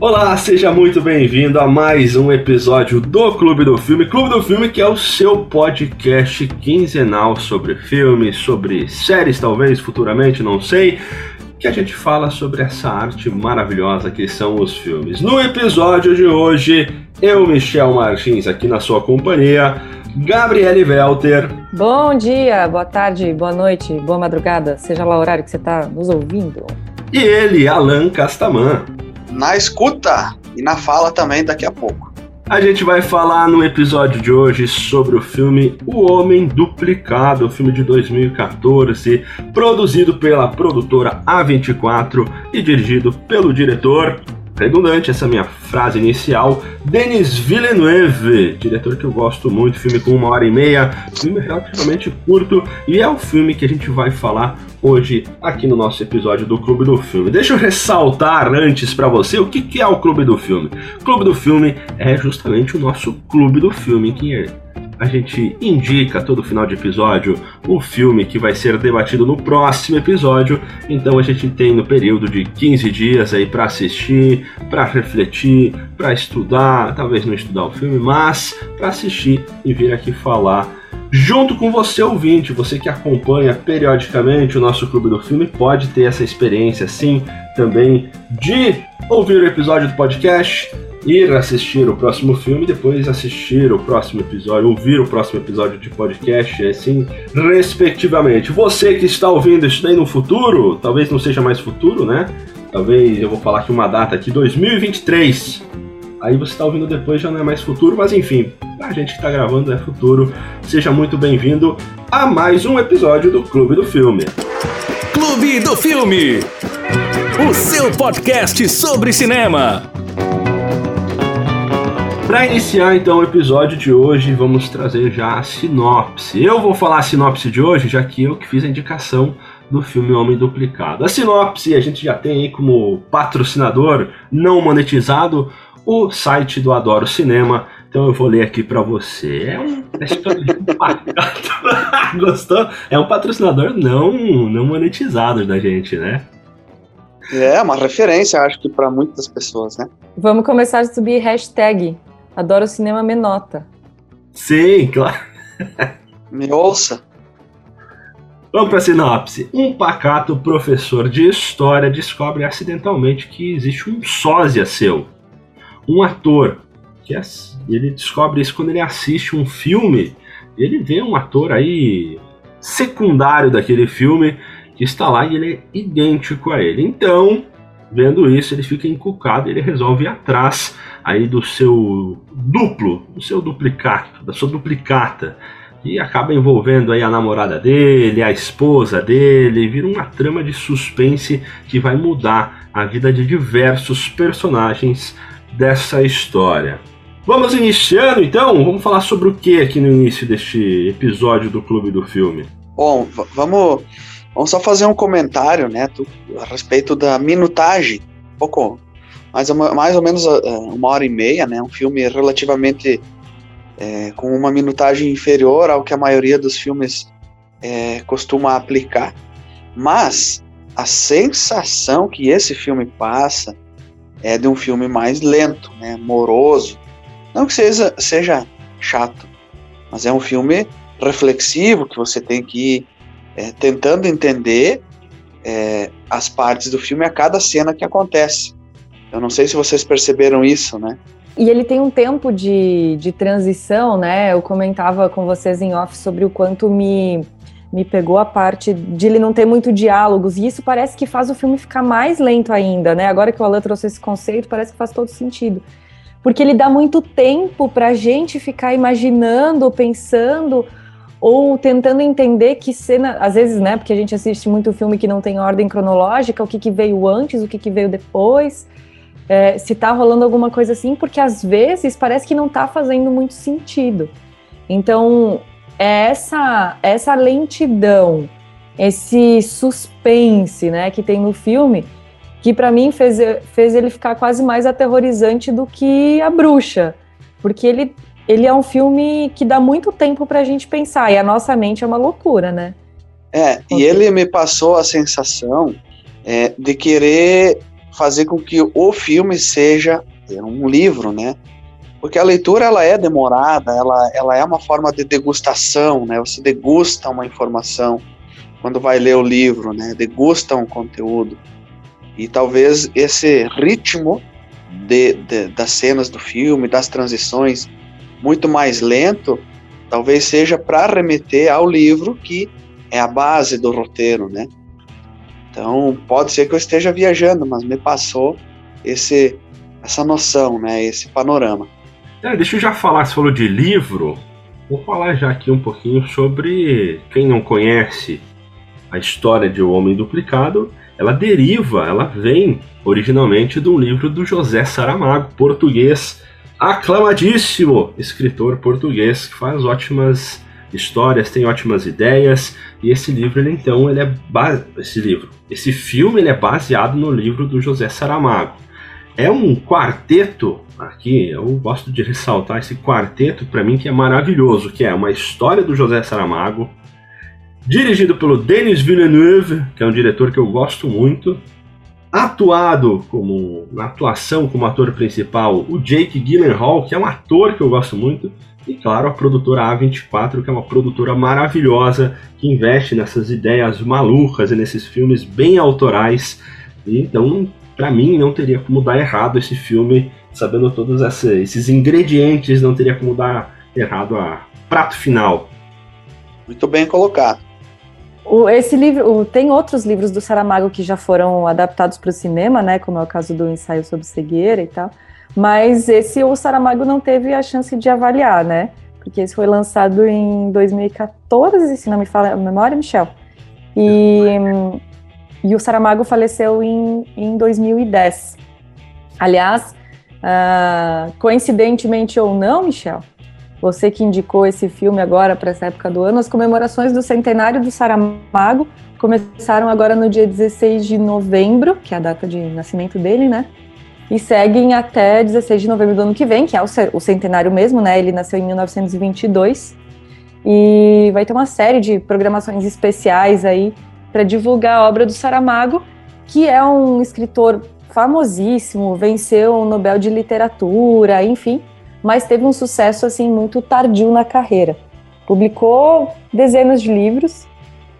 Olá, seja muito bem-vindo a mais um episódio do Clube do Filme. Clube do Filme que é o seu podcast quinzenal sobre filmes, sobre séries, talvez futuramente, não sei. Que a gente fala sobre essa arte maravilhosa que são os filmes. No episódio de hoje, eu, Michel Martins, aqui na sua companhia, Gabriele Welter. Bom dia, boa tarde, boa noite, boa madrugada, seja lá o horário que você está nos ouvindo. E ele, Alan Castaman na escuta e na fala também daqui a pouco. A gente vai falar no episódio de hoje sobre o filme O Homem Duplicado, o filme de 2014, produzido pela produtora A24 e dirigido pelo diretor redundante essa minha frase inicial. Denis Villeneuve, diretor que eu gosto muito, filme com uma hora e meia, filme relativamente curto, e é o filme que a gente vai falar hoje aqui no nosso episódio do Clube do Filme. Deixa eu ressaltar antes para você o que, que é o Clube do Filme. Clube do Filme é justamente o nosso Clube do Filme, que é a gente indica todo final de episódio o filme que vai ser debatido no próximo episódio. Então a gente tem no período de 15 dias aí para assistir, para refletir, para estudar, talvez não estudar o filme, mas para assistir e vir aqui falar junto com você ouvinte, você que acompanha periodicamente o nosso Clube do Filme, pode ter essa experiência sim também de ouvir o episódio do podcast ir assistir o próximo filme, depois assistir o próximo episódio, ouvir o próximo episódio de podcast, assim, respectivamente. Você que está ouvindo isso daí no futuro, talvez não seja mais futuro, né? Talvez eu vou falar aqui uma data aqui, 2023. Aí você está ouvindo depois já não é mais futuro, mas enfim, a gente que está gravando é futuro. Seja muito bem-vindo a mais um episódio do Clube do Filme. Clube do Filme, o seu podcast sobre cinema. Para iniciar então o episódio de hoje, vamos trazer já a sinopse. Eu vou falar a sinopse de hoje, já que eu que fiz a indicação do filme Homem Duplicado. A sinopse a gente já tem aí como patrocinador não monetizado o site do Adoro Cinema. Então eu vou ler aqui para você. É um, Gostou? É um patrocinador não não monetizado da gente, né? É uma referência, acho que para muitas pessoas, né? Vamos começar a subir hashtag Adoro cinema menota. Sim, claro. Me ouça. Vamos para a sinopse. Um pacato professor de história descobre acidentalmente que existe um sósia seu, um ator. Que é, ele descobre isso quando ele assiste um filme. Ele vê um ator aí secundário daquele filme que está lá e ele é idêntico a ele. Então, vendo isso, ele fica encucado e ele resolve ir atrás aí do seu duplo, do seu duplicato, da sua duplicata, e acaba envolvendo aí a namorada dele, a esposa dele, vira uma trama de suspense que vai mudar a vida de diversos personagens dessa história. Vamos iniciando então? Vamos falar sobre o que aqui no início deste episódio do Clube do Filme? Bom, vamos, vamos só fazer um comentário né, a respeito da minutagem, um pouco mais, mais ou menos uh, uma hora e meia, né? Um filme relativamente é, com uma minutagem inferior ao que a maioria dos filmes é, costuma aplicar. Mas a sensação que esse filme passa é de um filme mais lento, né? Moroso. Não que seja, seja chato, mas é um filme reflexivo que você tem que ir é, tentando entender é, as partes do filme a cada cena que acontece. Eu não sei se vocês perceberam isso, né? E ele tem um tempo de, de transição, né? Eu comentava com vocês em off sobre o quanto me, me pegou a parte de ele não ter muito diálogos, e isso parece que faz o filme ficar mais lento ainda, né? Agora que o Alan trouxe esse conceito, parece que faz todo sentido. Porque ele dá muito tempo para a gente ficar imaginando, pensando, ou tentando entender que cena, às vezes, né? Porque a gente assiste muito filme que não tem ordem cronológica, o que, que veio antes, o que, que veio depois é, se está rolando alguma coisa assim, porque às vezes parece que não está fazendo muito sentido. Então, é essa, essa lentidão, esse suspense né, que tem no filme, que para mim fez, fez ele ficar quase mais aterrorizante do que A Bruxa, porque ele, ele é um filme que dá muito tempo para a gente pensar, e a nossa mente é uma loucura, né? É, e ele me passou a sensação é, de querer fazer com que o filme seja um livro, né? Porque a leitura ela é demorada, ela, ela é uma forma de degustação, né? Você degusta uma informação quando vai ler o livro, né? Degusta um conteúdo. E talvez esse ritmo de, de, das cenas do filme, das transições, muito mais lento, talvez seja para remeter ao livro que é a base do roteiro, né? Então pode ser que eu esteja viajando, mas me passou esse essa noção, né? Esse panorama. É, deixa eu já falar, você falou de livro, vou falar já aqui um pouquinho sobre quem não conhece a história de O Homem Duplicado. Ela deriva, ela vem originalmente de um livro do José Saramago, português, aclamadíssimo escritor português que faz ótimas histórias, tem ótimas ideias. E esse livro, ele, então, ele é esse livro, esse filme, ele é baseado no livro do José Saramago. É um quarteto aqui, eu gosto de ressaltar esse quarteto para mim que é maravilhoso, que é uma história do José Saramago, dirigido pelo Denis Villeneuve, que é um diretor que eu gosto muito, atuado como na atuação como ator principal o Jake Gyllenhaal, que é um ator que eu gosto muito, e claro, a produtora A24, que é uma produtora maravilhosa que investe nessas ideias malucas e nesses filmes bem autorais. E, então, para mim, não teria como dar errado esse filme, sabendo todos esses ingredientes, não teria como dar errado a prato final. Muito bem colocado. O, esse livro, o, tem outros livros do Saramago que já foram adaptados para o cinema, né? Como é o caso do ensaio sobre cegueira e tal. Mas esse o Saramago não teve a chance de avaliar, né? Porque esse foi lançado em 2014, se não me fala a memória, Michel. E, e o Saramago faleceu em, em 2010. Aliás, uh, coincidentemente ou não, Michel, você que indicou esse filme agora para essa época do ano, as comemorações do centenário do Saramago começaram agora no dia 16 de novembro, que é a data de nascimento dele, né? E seguem até 16 de novembro do ano que vem, que é o centenário mesmo, né? Ele nasceu em 1922. E vai ter uma série de programações especiais aí para divulgar a obra do Saramago, que é um escritor famosíssimo, venceu o Nobel de Literatura, enfim, mas teve um sucesso assim muito tardio na carreira. Publicou dezenas de livros.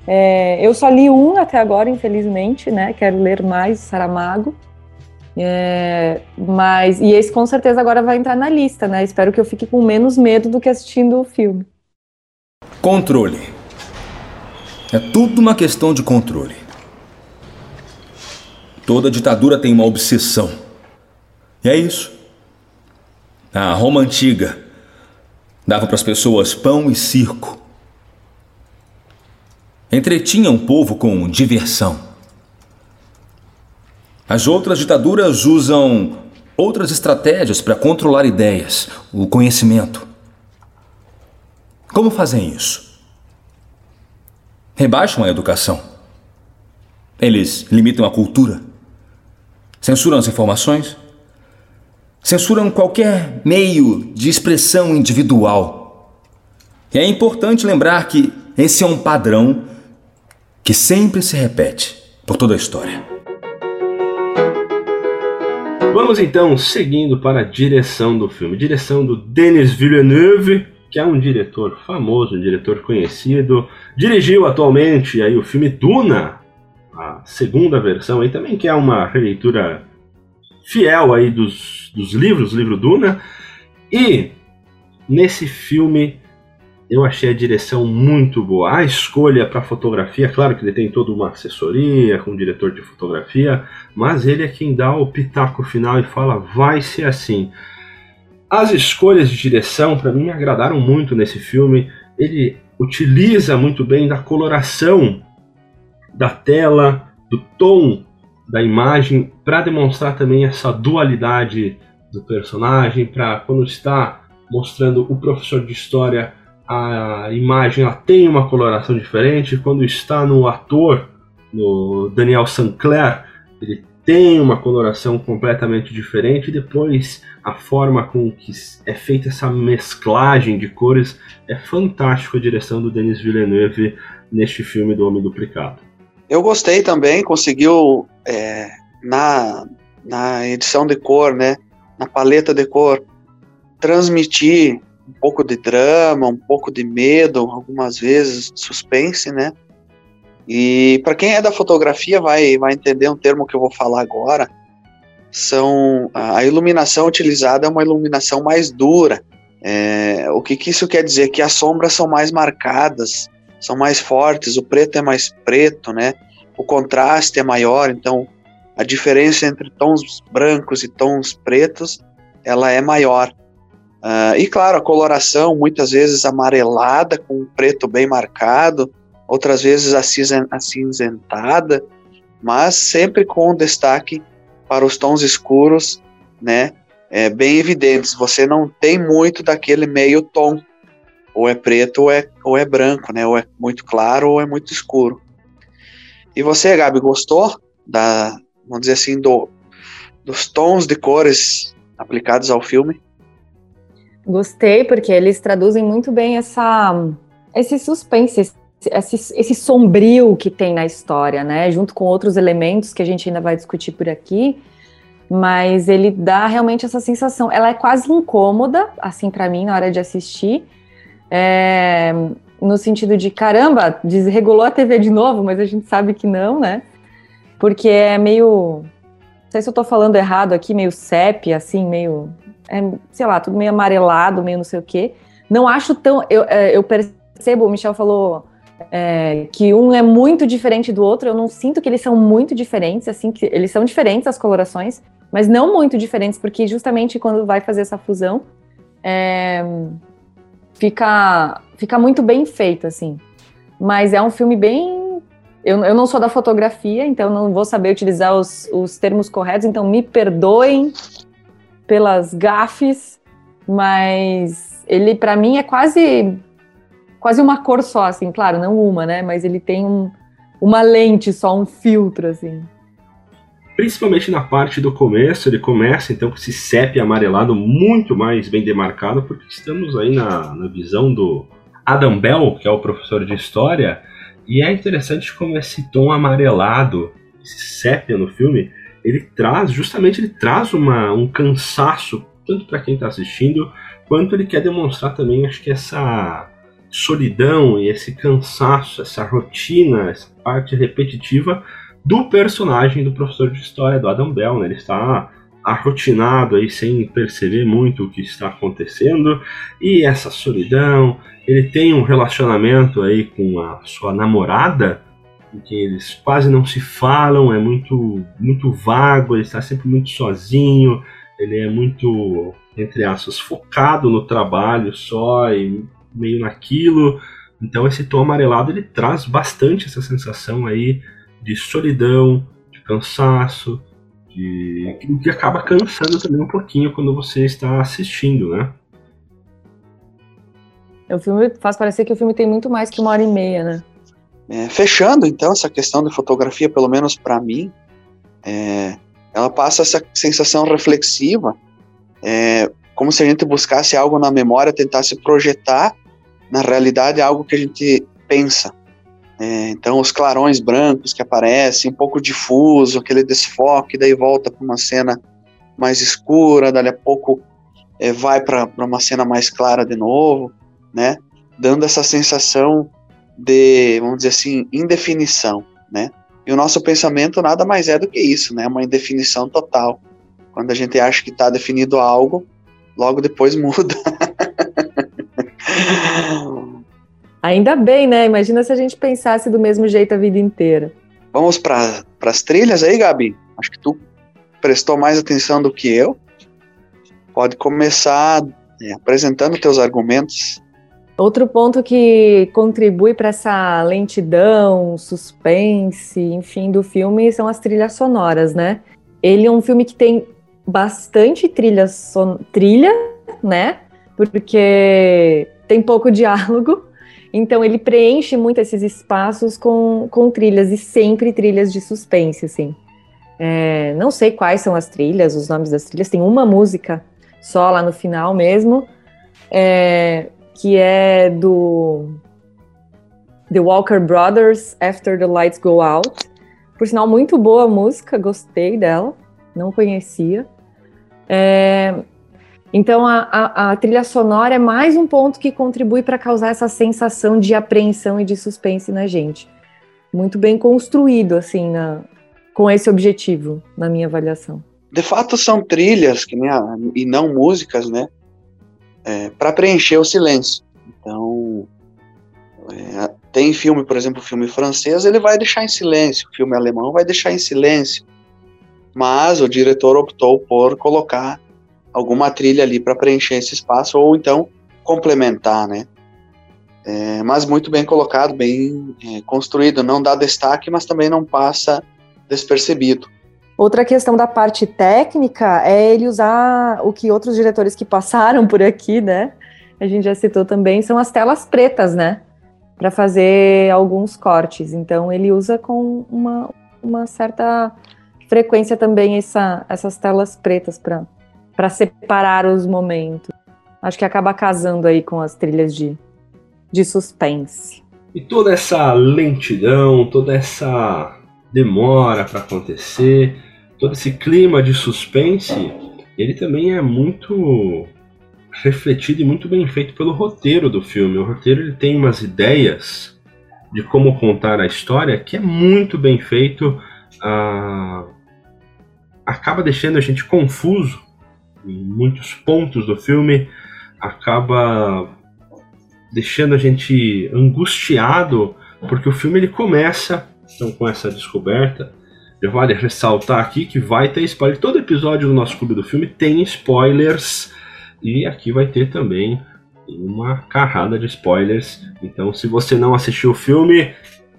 É, eu só li um até agora, infelizmente, né? Quero ler mais Saramago. É, mas e esse com certeza agora vai entrar na lista, né? Espero que eu fique com menos medo do que assistindo o filme. Controle. É tudo uma questão de controle. Toda ditadura tem uma obsessão. E é isso. A Roma antiga dava para as pessoas pão e circo. Entretinha o povo com diversão. As outras ditaduras usam outras estratégias para controlar ideias, o conhecimento. Como fazem isso? Rebaixam a educação. Eles limitam a cultura. Censuram as informações censuram qualquer meio de expressão individual. E é importante lembrar que esse é um padrão que sempre se repete por toda a história. Vamos então seguindo para a direção do filme. Direção do Denis Villeneuve, que é um diretor famoso, um diretor conhecido. Dirigiu atualmente aí o filme Duna, a segunda versão, aí também que é uma releitura fiel aí dos, dos livros, livro Duna. E nesse filme eu achei a direção muito boa. A escolha para fotografia, claro que ele tem toda uma assessoria com o diretor de fotografia, mas ele é quem dá o pitaco final e fala vai ser assim. As escolhas de direção para mim me agradaram muito nesse filme. Ele utiliza muito bem da coloração da tela, do tom da imagem para demonstrar também essa dualidade do personagem, para quando está mostrando o professor de história, a imagem ela tem uma coloração diferente, quando está no ator, no Daniel Sinclair, ele tem uma coloração completamente diferente, depois a forma com que é feita essa mesclagem de cores é fantástico a direção do Denis Villeneuve neste filme do Homem Duplicado. Eu gostei também, conseguiu é, na na edição de cor, né, na paleta de cor, transmitir um pouco de drama, um pouco de medo, algumas vezes suspense, né? E para quem é da fotografia vai, vai entender um termo que eu vou falar agora. São a iluminação utilizada é uma iluminação mais dura. É, o que, que isso quer dizer? Que as sombras são mais marcadas, são mais fortes, o preto é mais preto, né? O contraste é maior, então a diferença entre tons brancos e tons pretos ela é maior. Uh, e claro, a coloração muitas vezes amarelada com um preto bem marcado, outras vezes acinzentada, mas sempre com destaque para os tons escuros, né, é, bem evidentes. Você não tem muito daquele meio tom, ou é preto ou é, ou é branco, né, ou é muito claro ou é muito escuro. E você, Gabi, gostou da, vamos dizer assim, do, dos tons de cores aplicados ao filme? Gostei, porque eles traduzem muito bem essa, esse suspense, esse, esse sombrio que tem na história, né? Junto com outros elementos que a gente ainda vai discutir por aqui. Mas ele dá realmente essa sensação. Ela é quase incômoda, assim, para mim, na hora de assistir. É, no sentido de caramba, desregulou a TV de novo, mas a gente sabe que não, né? Porque é meio. Não sei se eu tô falando errado aqui, meio sépia, assim, meio. É, sei lá, tudo meio amarelado, meio não sei o quê. Não acho tão. Eu, é, eu percebo, o Michel falou é, que um é muito diferente do outro. Eu não sinto que eles são muito diferentes, assim, que eles são diferentes as colorações, mas não muito diferentes, porque justamente quando vai fazer essa fusão, é, fica, fica muito bem feito, assim. Mas é um filme bem. Eu, eu não sou da fotografia, então não vou saber utilizar os, os termos corretos, então me perdoem pelas gafes, mas ele, para mim, é quase quase uma cor só, assim, claro, não uma, né? Mas ele tem um, uma lente só, um filtro, assim. Principalmente na parte do começo, ele começa então com esse CEP amarelado muito mais bem demarcado, porque estamos aí na, na visão do Adam Bell, que é o professor de história, e é interessante como esse tom amarelado, esse sépia no filme, ele traz, justamente ele traz uma, um cansaço, tanto para quem está assistindo, quanto ele quer demonstrar também, acho que essa solidão e esse cansaço, essa rotina, essa parte repetitiva do personagem do professor de história, do Adam Bell. Né? Ele está arrotinado aí sem perceber muito o que está acontecendo e essa solidão. Ele tem um relacionamento aí com a sua namorada, em que eles quase não se falam, é muito muito vago, ele está sempre muito sozinho, ele é muito entre aspas focado no trabalho só e meio naquilo. Então esse tom amarelado ele traz bastante essa sensação aí de solidão, de cansaço, de que acaba cansando também um pouquinho quando você está assistindo, né? O filme faz parecer que o filme tem muito mais que uma hora e meia, né? É, fechando então essa questão de fotografia, pelo menos para mim, é, ela passa essa sensação reflexiva, é, como se a gente buscasse algo na memória, tentasse projetar na realidade algo que a gente pensa. É, então, os clarões brancos que aparecem, um pouco difuso, aquele desfoque, daí volta para uma cena mais escura, dali a pouco é, vai para uma cena mais clara de novo, né? Dando essa sensação de, vamos dizer assim, indefinição, né? E o nosso pensamento nada mais é do que isso, né? Uma indefinição total. Quando a gente acha que está definido algo, logo depois muda. Ainda bem, né? Imagina se a gente pensasse do mesmo jeito a vida inteira. Vamos para as trilhas aí, Gabi? Acho que tu prestou mais atenção do que eu. Pode começar é, apresentando teus argumentos. Outro ponto que contribui para essa lentidão, suspense, enfim, do filme são as trilhas sonoras, né? Ele é um filme que tem bastante trilha, son... trilha né? Porque tem pouco diálogo, então ele preenche muito esses espaços com, com trilhas, e sempre trilhas de suspense, assim. É, não sei quais são as trilhas, os nomes das trilhas, tem uma música só lá no final mesmo, é, que é do The Walker Brothers, After the Lights Go Out. Por sinal, muito boa música, gostei dela não conhecia. É, então a, a, a, trilha sonora é mais um ponto que contribui para causar essa sensação de apreensão e de suspense na gente. Muito bem construído, assim, na, com esse objetivo, na minha avaliação. De fato, são trilhas que a, e não músicas, né? É, para preencher o silêncio. Então, é, tem filme, por exemplo, filme francês, ele vai deixar em silêncio, filme alemão vai deixar em silêncio. Mas o diretor optou por colocar alguma trilha ali para preencher esse espaço ou então complementar, né? É, mas muito bem colocado, bem é, construído, não dá destaque, mas também não passa despercebido. Outra questão da parte técnica é ele usar o que outros diretores que passaram por aqui, né? A gente já citou também, são as telas pretas, né? Para fazer alguns cortes. Então ele usa com uma, uma certa frequência também essa, essas telas pretas para separar os momentos. Acho que acaba casando aí com as trilhas de, de suspense. E toda essa lentidão, toda essa demora para acontecer, todo esse clima de suspense, ele também é muito refletido e muito bem feito pelo roteiro do filme. O roteiro ele tem umas ideias de como contar a história que é muito bem feito. Ah, acaba deixando a gente confuso em muitos pontos do filme, acaba deixando a gente angustiado, porque o filme ele começa então, com essa descoberta vale ressaltar aqui que vai ter spoiler. Todo episódio do nosso Clube do Filme tem spoilers. E aqui vai ter também uma carrada de spoilers. Então, se você não assistiu o filme,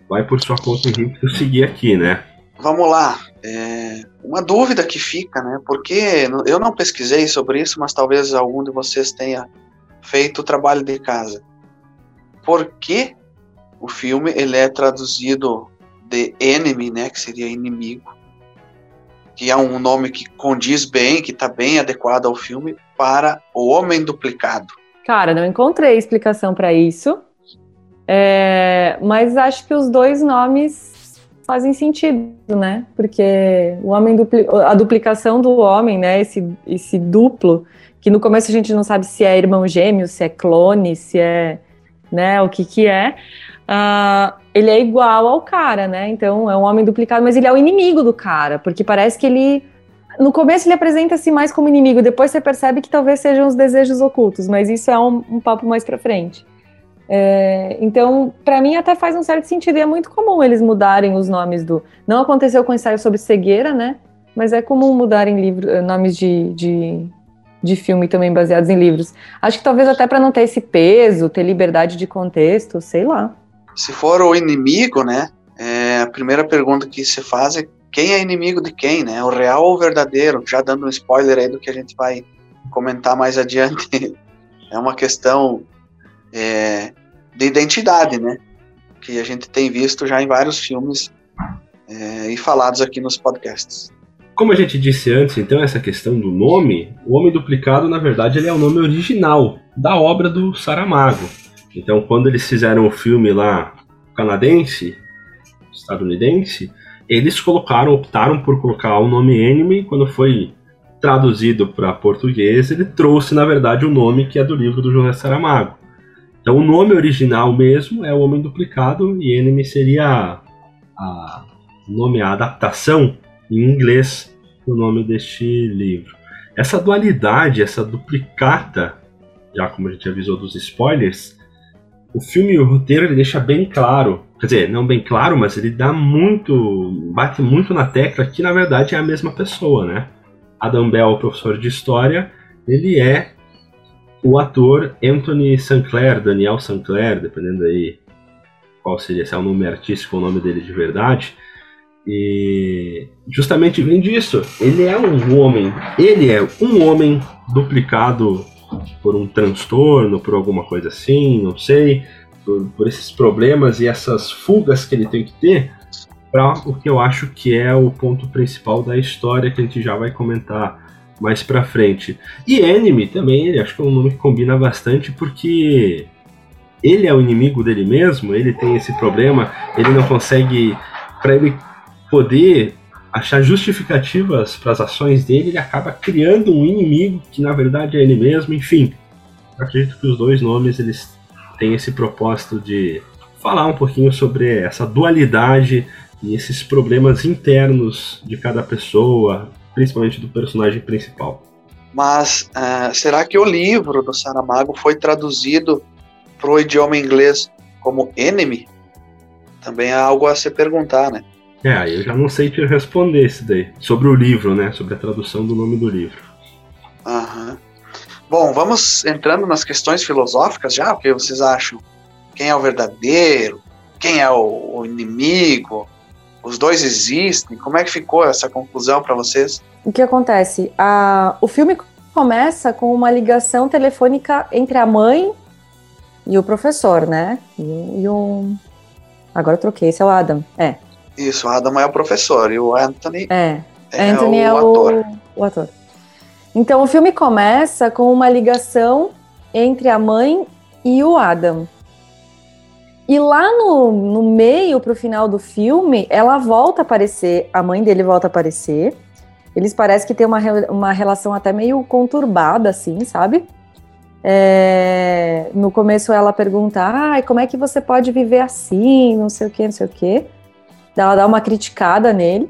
vai por sua conta e risco seguir aqui, né? Vamos lá. É uma dúvida que fica, né? Porque eu não pesquisei sobre isso, mas talvez algum de vocês tenha feito o trabalho de casa. Por que o filme ele é traduzido The Enemy, né, que seria inimigo, que é um nome que condiz bem, que está bem adequado ao filme, para O Homem Duplicado. Cara, não encontrei explicação para isso, é, mas acho que os dois nomes fazem sentido, né? Porque o homem dupli a duplicação do homem, né? Esse, esse duplo, que no começo a gente não sabe se é irmão gêmeo, se é clone, se é, né? O que que é? Uh, ele é igual ao cara, né? Então é um homem duplicado, mas ele é o inimigo do cara, porque parece que ele. No começo ele apresenta-se mais como inimigo, depois você percebe que talvez sejam os desejos ocultos, mas isso é um, um papo mais pra frente. É, então, para mim até faz um certo sentido e é muito comum eles mudarem os nomes do. Não aconteceu com o ensaio sobre cegueira, né? Mas é comum mudarem livro, eh, nomes de, de, de filme também baseados em livros. Acho que talvez até para não ter esse peso, ter liberdade de contexto, sei lá. Se for o inimigo, né? É, a primeira pergunta que se faz é quem é inimigo de quem, né? O real ou o verdadeiro? Já dando um spoiler aí do que a gente vai comentar mais adiante. É uma questão é, de identidade, né? Que a gente tem visto já em vários filmes é, e falados aqui nos podcasts. Como a gente disse antes, então, essa questão do nome, o Homem Duplicado, na verdade, ele é o nome original da obra do Saramago. Então, quando eles fizeram o filme lá canadense, estadunidense, eles colocaram, optaram por colocar o nome Enemy. Quando foi traduzido para português, ele trouxe, na verdade, o nome que é do livro do José Saramago. Então, o nome original mesmo é o Homem Duplicado e Enemy seria a, nome, a adaptação em inglês do nome deste livro. Essa dualidade, essa duplicata, já como a gente avisou dos spoilers, o filme e o roteiro ele deixa bem claro, quer dizer, não bem claro, mas ele dá muito, bate muito na tecla que na verdade é a mesma pessoa, né? Adam Bell, professor de história, ele é o ator Anthony Sinclair, Daniel Sinclair, dependendo aí qual seria, se é o nome artístico ou o nome dele de verdade. E justamente vem disso. Ele é um homem, ele é um homem duplicado por um transtorno, por alguma coisa assim, não sei, por, por esses problemas e essas fugas que ele tem que ter para o que eu acho que é o ponto principal da história que a gente já vai comentar mais para frente. E Enemy também, acho que é um nome que combina bastante porque ele é o inimigo dele mesmo, ele tem esse problema, ele não consegue para ele poder achar justificativas para as ações dele, ele acaba criando um inimigo que na verdade é ele mesmo. Enfim, acredito que os dois nomes eles têm esse propósito de falar um pouquinho sobre essa dualidade e esses problemas internos de cada pessoa, principalmente do personagem principal. Mas uh, será que o livro do Saramago foi traduzido para o idioma inglês como Enemy? Também é algo a se perguntar, né? É, eu já não sei te responder isso daí. Sobre o livro, né? Sobre a tradução do nome do livro. Aham. Bom, vamos entrando nas questões filosóficas já, o que vocês acham? Quem é o verdadeiro? Quem é o, o inimigo? Os dois existem? Como é que ficou essa conclusão para vocês? O que acontece? A, o filme começa com uma ligação telefônica entre a mãe e o professor, né? E, e o. Agora eu troquei, esse é o Adam. É. Isso, o Adam é o professor e o Anthony é, é Anthony o, é o ator. O ator. Então o filme começa com uma ligação entre a mãe e o Adam. E lá no, no meio, pro final do filme, ela volta a aparecer, a mãe dele volta a aparecer. Eles parecem que tem uma, uma relação até meio conturbada, assim, sabe? É, no começo ela pergunta, ah, como é que você pode viver assim, não sei o que, não sei o que. Ela dá uma criticada nele.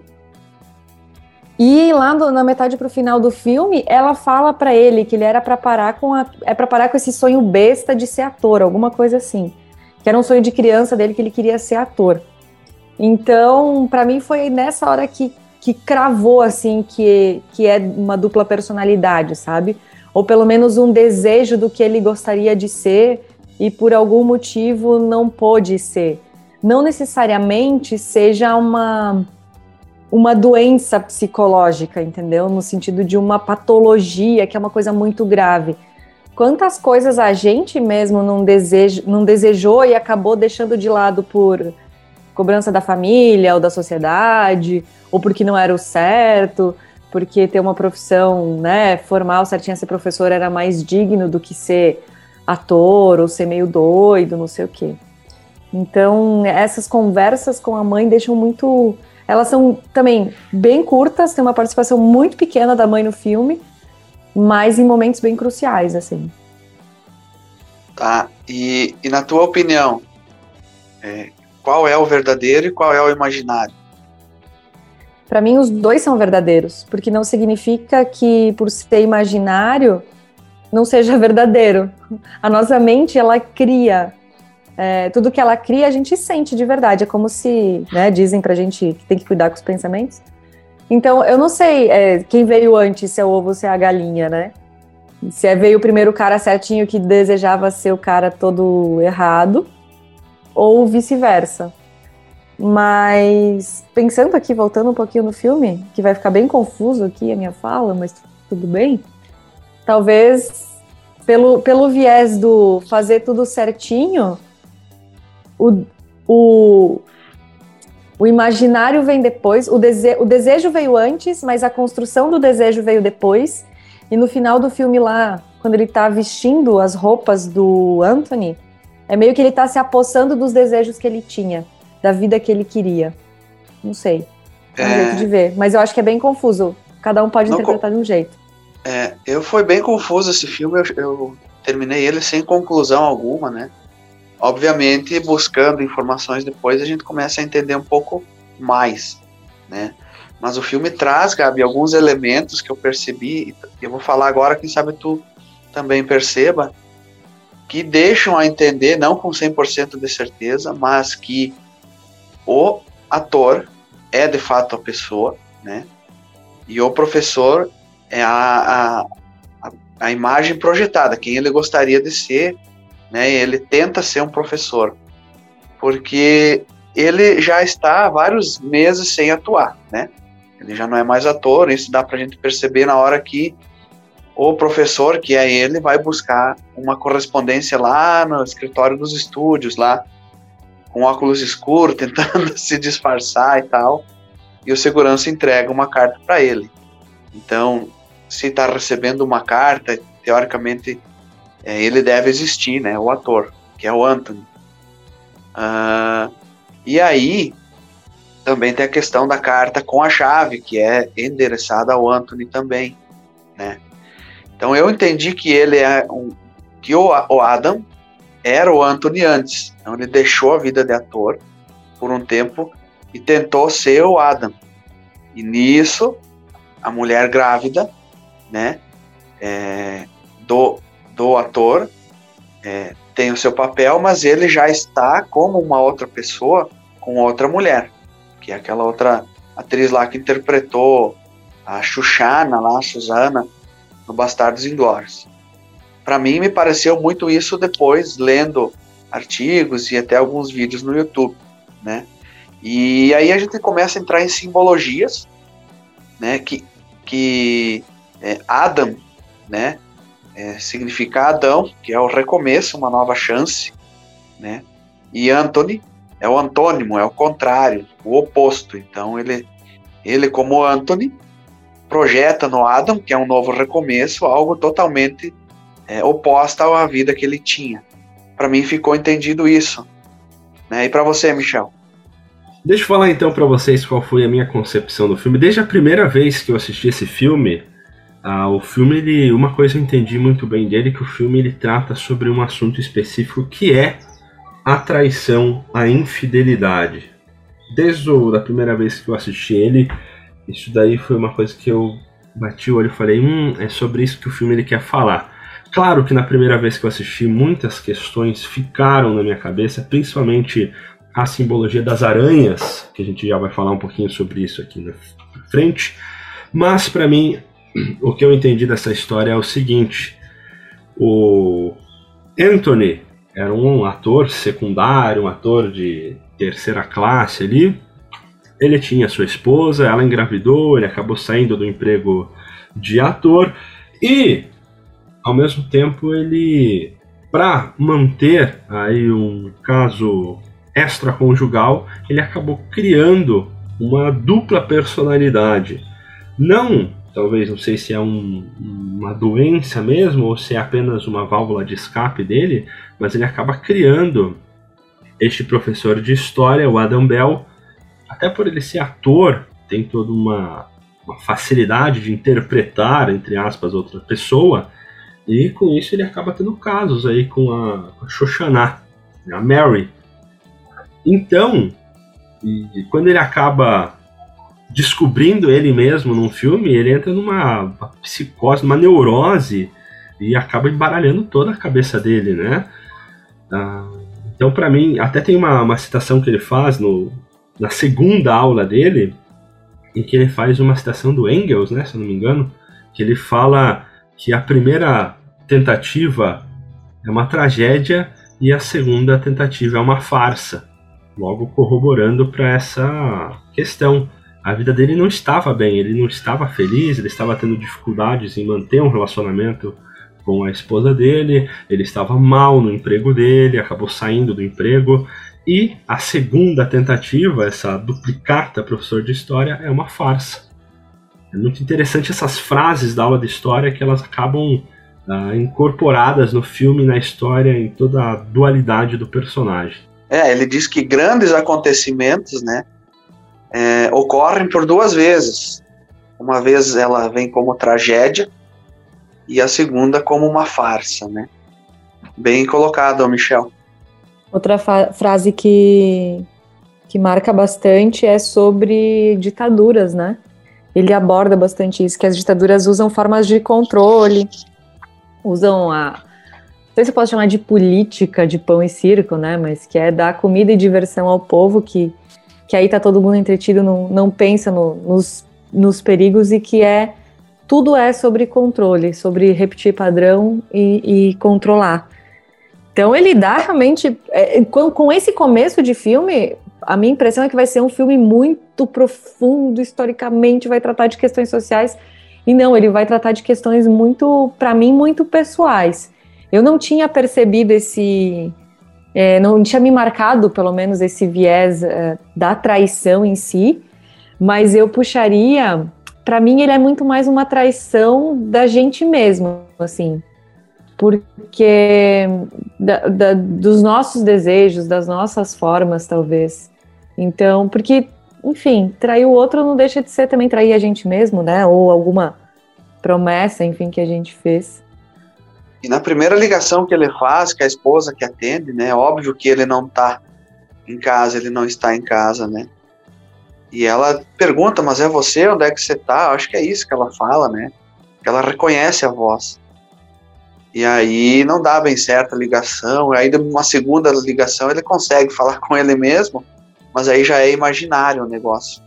E lá na metade pro final do filme, ela fala para ele que ele era para parar com a, é para parar com esse sonho besta de ser ator, alguma coisa assim. Que era um sonho de criança dele que ele queria ser ator. Então, para mim foi nessa hora que, que cravou assim que que é uma dupla personalidade, sabe? Ou pelo menos um desejo do que ele gostaria de ser e por algum motivo não pôde ser. Não necessariamente seja uma uma doença psicológica, entendeu? No sentido de uma patologia, que é uma coisa muito grave. Quantas coisas a gente mesmo não, não desejou e acabou deixando de lado por cobrança da família ou da sociedade, ou porque não era o certo, porque ter uma profissão né, formal certinha, ser professor era mais digno do que ser ator ou ser meio doido, não sei o quê. Então, essas conversas com a mãe deixam muito elas são também bem curtas, tem uma participação muito pequena da mãe no filme, mas em momentos bem cruciais, assim. Tá. E, e na tua opinião, é, qual é o verdadeiro e qual é o imaginário? Para mim, os dois são verdadeiros, porque não significa que por ser imaginário não seja verdadeiro. A nossa mente ela cria é, tudo que ela cria a gente sente de verdade. É como se, né, dizem pra gente que tem que cuidar com os pensamentos. Então, eu não sei é, quem veio antes, se é o ovo ou se é a galinha, né? Se é, veio o primeiro cara certinho que desejava ser o cara todo errado, ou vice-versa. Mas, pensando aqui, voltando um pouquinho no filme, que vai ficar bem confuso aqui a minha fala, mas tudo bem. Talvez pelo, pelo viés do fazer tudo certinho, o, o, o imaginário vem depois, o, dese, o desejo veio antes, mas a construção do desejo veio depois. E no final do filme lá, quando ele tá vestindo as roupas do Anthony, é meio que ele tá se apossando dos desejos que ele tinha, da vida que ele queria. Não sei. É um é... jeito de ver. Mas eu acho que é bem confuso. Cada um pode Não interpretar de um jeito. É, eu foi bem confuso esse filme. Eu, eu terminei ele sem conclusão alguma, né? Obviamente, buscando informações depois, a gente começa a entender um pouco mais, né? Mas o filme traz, Gabi, alguns elementos que eu percebi, e eu vou falar agora, quem sabe tu também perceba, que deixam a entender, não com 100% de certeza, mas que o ator é de fato a pessoa, né? E o professor é a, a, a imagem projetada, quem ele gostaria de ser né? Ele tenta ser um professor, porque ele já está há vários meses sem atuar, né? Ele já não é mais ator, isso dá para a gente perceber na hora que o professor, que é ele, vai buscar uma correspondência lá no escritório dos estúdios, lá com óculos escuros, tentando se disfarçar e tal, e o segurança entrega uma carta para ele. Então, se está recebendo uma carta, teoricamente é, ele deve existir, né? O ator, que é o Anthony. Uh, e aí, também tem a questão da carta com a chave, que é endereçada ao Anthony também, né? Então eu entendi que ele é um, que o, o Adam era o Anthony antes. Então ele deixou a vida de ator por um tempo e tentou ser o Adam. E nisso, a mulher grávida, né, é, do, do ator, é, tem o seu papel, mas ele já está como uma outra pessoa com outra mulher, que é aquela outra atriz lá que interpretou a Xuxana lá, a Susana, no Bastardos Inglórios. Para mim, me pareceu muito isso depois, lendo artigos e até alguns vídeos no YouTube, né? E aí a gente começa a entrar em simbologias, né? Que, que é, Adam, né? É, significa Adão, que é o recomeço, uma nova chance, né? E Anthony é o antônimo, é o contrário, o oposto. Então ele, ele como Anthony, projeta no Adam, que é um novo recomeço, algo totalmente é, oposta à vida que ele tinha. Para mim ficou entendido isso. Né? E para você, Michel? Deixa eu falar então para vocês qual foi a minha concepção do filme. Desde a primeira vez que eu assisti esse filme, ah, o filme, ele, uma coisa eu entendi muito bem dele, que o filme ele trata sobre um assunto específico que é a traição, a infidelidade. Desde o, a primeira vez que eu assisti ele, isso daí foi uma coisa que eu bati o olho e falei, hum, é sobre isso que o filme ele quer falar. Claro que na primeira vez que eu assisti, muitas questões ficaram na minha cabeça, principalmente a simbologia das aranhas, que a gente já vai falar um pouquinho sobre isso aqui na frente. Mas para mim, o que eu entendi dessa história é o seguinte: o Anthony era um ator secundário, um ator de terceira classe ali. Ele tinha sua esposa, ela engravidou, ele acabou saindo do emprego de ator e, ao mesmo tempo, ele, para manter aí um caso extraconjugal, ele acabou criando uma dupla personalidade. Não, talvez, não sei se é um, uma doença mesmo ou se é apenas uma válvula de escape dele, mas ele acaba criando este professor de história, o Adam Bell, até por ele ser ator, tem toda uma, uma facilidade de interpretar, entre aspas, outra pessoa, e com isso ele acaba tendo casos aí com a, a Shoshana, a Mary. Então, e, quando ele acaba descobrindo ele mesmo num filme, ele entra numa psicose, numa neurose e acaba embaralhando toda a cabeça dele, né? Ah, então, para mim, até tem uma, uma citação que ele faz no, na segunda aula dele, em que ele faz uma citação do Engels, né, se eu não me engano, que ele fala que a primeira tentativa é uma tragédia e a segunda tentativa é uma farsa, logo corroborando para essa questão. A vida dele não estava bem, ele não estava feliz, ele estava tendo dificuldades em manter um relacionamento com a esposa dele, ele estava mal no emprego dele, acabou saindo do emprego. E a segunda tentativa, essa duplicata professor de história, é uma farsa. É muito interessante essas frases da aula de história que elas acabam ah, incorporadas no filme, na história, em toda a dualidade do personagem. É, ele diz que grandes acontecimentos, né, é, ocorrem por duas vezes. Uma vez ela vem como tragédia e a segunda como uma farsa, né? Bem colocado, Michel. Outra frase que, que marca bastante é sobre ditaduras, né? Ele aborda bastante isso, que as ditaduras usam formas de controle, usam a. Não sei se eu posso chamar de política de pão e circo, né? Mas que é dar comida e diversão ao povo, que, que aí tá todo mundo entretido, não, não pensa no, nos, nos perigos e que é tudo é sobre controle, sobre repetir padrão e, e controlar. Então ele dá realmente. É, com, com, esse começo de filme, a minha impressão é que vai ser um filme muito profundo, historicamente, vai tratar de questões sociais. E não, ele vai tratar de questões muito, para mim, muito pessoais. Eu não tinha percebido esse. É, não tinha me marcado, pelo menos, esse viés é, da traição em si, mas eu puxaria para mim ele é muito mais uma traição da gente mesmo, assim, porque da, da, dos nossos desejos, das nossas formas, talvez. Então, porque enfim, trair o outro não deixa de ser também trair a gente mesmo, né? Ou alguma promessa, enfim, que a gente fez. E na primeira ligação que ele faz, que a esposa que atende, né? Óbvio que ele não tá em casa, ele não está em casa, né? E ela pergunta, mas é você? Onde é que você tá? Acho que é isso que ela fala, né? Que ela reconhece a voz. E aí não dá bem certo a ligação. Aí, uma segunda ligação, ele consegue falar com ele mesmo, mas aí já é imaginário o negócio.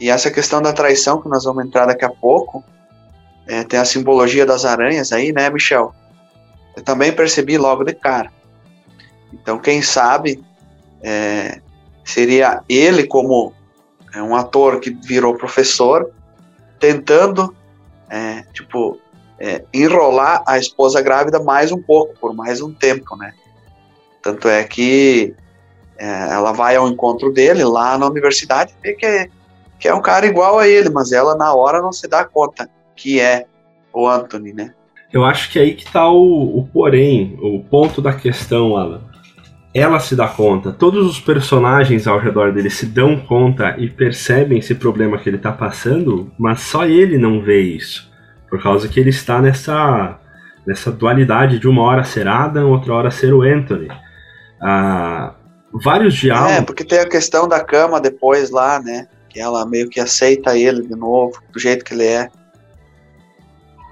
E essa questão da traição, que nós vamos entrar daqui a pouco, é, tem a simbologia das aranhas aí, né, Michel? Eu também percebi logo de cara. Então, quem sabe é, seria ele como é, um ator que virou professor, tentando, é, tipo, é, enrolar a esposa grávida mais um pouco, por mais um tempo, né? Tanto é que é, ela vai ao encontro dele lá na universidade, vê que que é um cara igual a ele, mas ela na hora não se dá conta que é o Anthony, né? Eu acho que aí que tá o, o porém, o ponto da questão, Alan. Ela se dá conta, todos os personagens ao redor dele se dão conta e percebem esse problema que ele tá passando, mas só ele não vê isso. Por causa que ele está nessa, nessa dualidade de uma hora ser Adam, outra hora ser o Anthony. Ah, vários diálogos. É, porque tem a questão da cama depois lá, né? Que ela meio que aceita ele de novo, do jeito que ele é.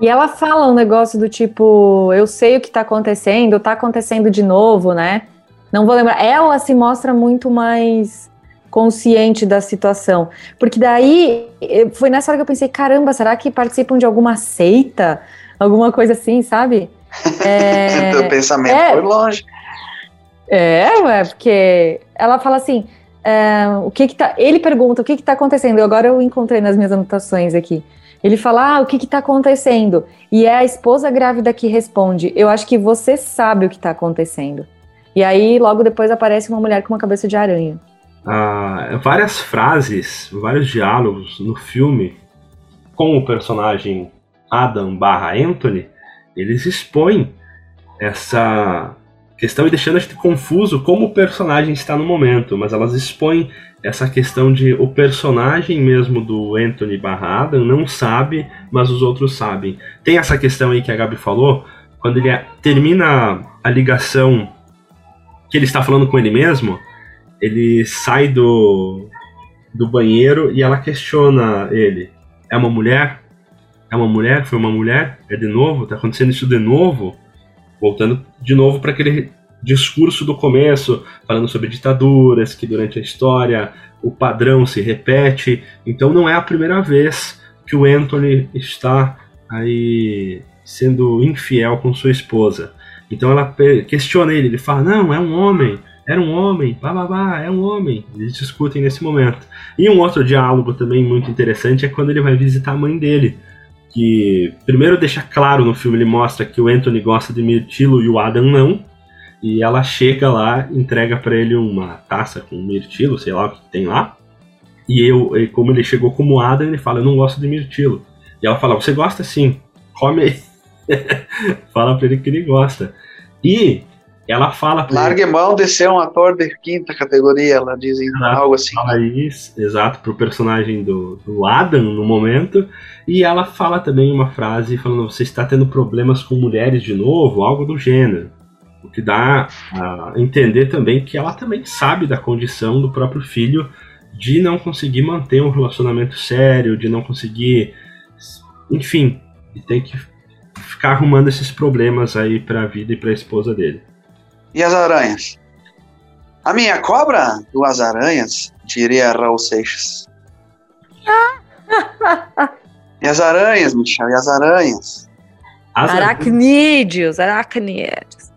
E ela fala um negócio do tipo, eu sei o que tá acontecendo, tá acontecendo de novo, né? Não vou lembrar. Ela se mostra muito mais consciente da situação. Porque daí foi nessa hora que eu pensei, caramba, será que participam de alguma seita? Alguma coisa assim, sabe? É, Teu pensamento é, foi longe. É, ué, porque ela fala assim, é, o que que tá, ele pergunta o que que tá acontecendo, agora eu encontrei nas minhas anotações aqui, ele fala, ah, o que que tá acontecendo? E é a esposa grávida que responde, eu acho que você sabe o que tá acontecendo. E aí, logo depois, aparece uma mulher com uma cabeça de aranha. Ah, várias frases, vários diálogos no filme com o personagem Adam barra Anthony, eles expõem essa questão e deixando a gente confuso como o personagem está no momento, mas elas expõem essa questão de o personagem mesmo do Anthony barra Adam não sabe, mas os outros sabem. Tem essa questão aí que a Gabi falou, quando ele termina a ligação que ele está falando com ele mesmo, ele sai do, do banheiro e ela questiona ele. É uma mulher? É uma mulher? Foi uma mulher? É de novo? Tá acontecendo isso de novo? voltando de novo para aquele discurso do começo, falando sobre ditaduras, que durante a história o padrão se repete. Então não é a primeira vez que o Anthony está aí sendo infiel com sua esposa. Então ela questiona ele, ele fala: "Não, é um homem, era um homem, babá, é um homem". Eles discutem nesse momento. E um outro diálogo também muito interessante é quando ele vai visitar a mãe dele que primeiro deixa claro no filme, ele mostra que o Anthony gosta de mirtilo e o Adam não. E ela chega lá, entrega para ele uma taça com mirtilo, sei lá o que tem lá. E eu, e como ele chegou como Adam, ele fala: "Eu não gosto de mirtilo". E ela fala: "Você gosta sim. Come aí". fala para ele que ele gosta. E ela fala Largue ele, mão de ser um ator de quinta categoria, ela diz exato, algo assim. Fala isso, exato, pro personagem do, do Adam no momento. E ela fala também uma frase falando: você está tendo problemas com mulheres de novo, algo do gênero. O que dá a entender também que ela também sabe da condição do próprio filho de não conseguir manter um relacionamento sério, de não conseguir. Enfim, e tem que ficar arrumando esses problemas aí para a vida e para a esposa dele. E as aranhas? A minha cobra, duas aranhas, diria Raul Seixas. e as aranhas, Michel, e as aranhas? As aracnídeos, aracnídeos.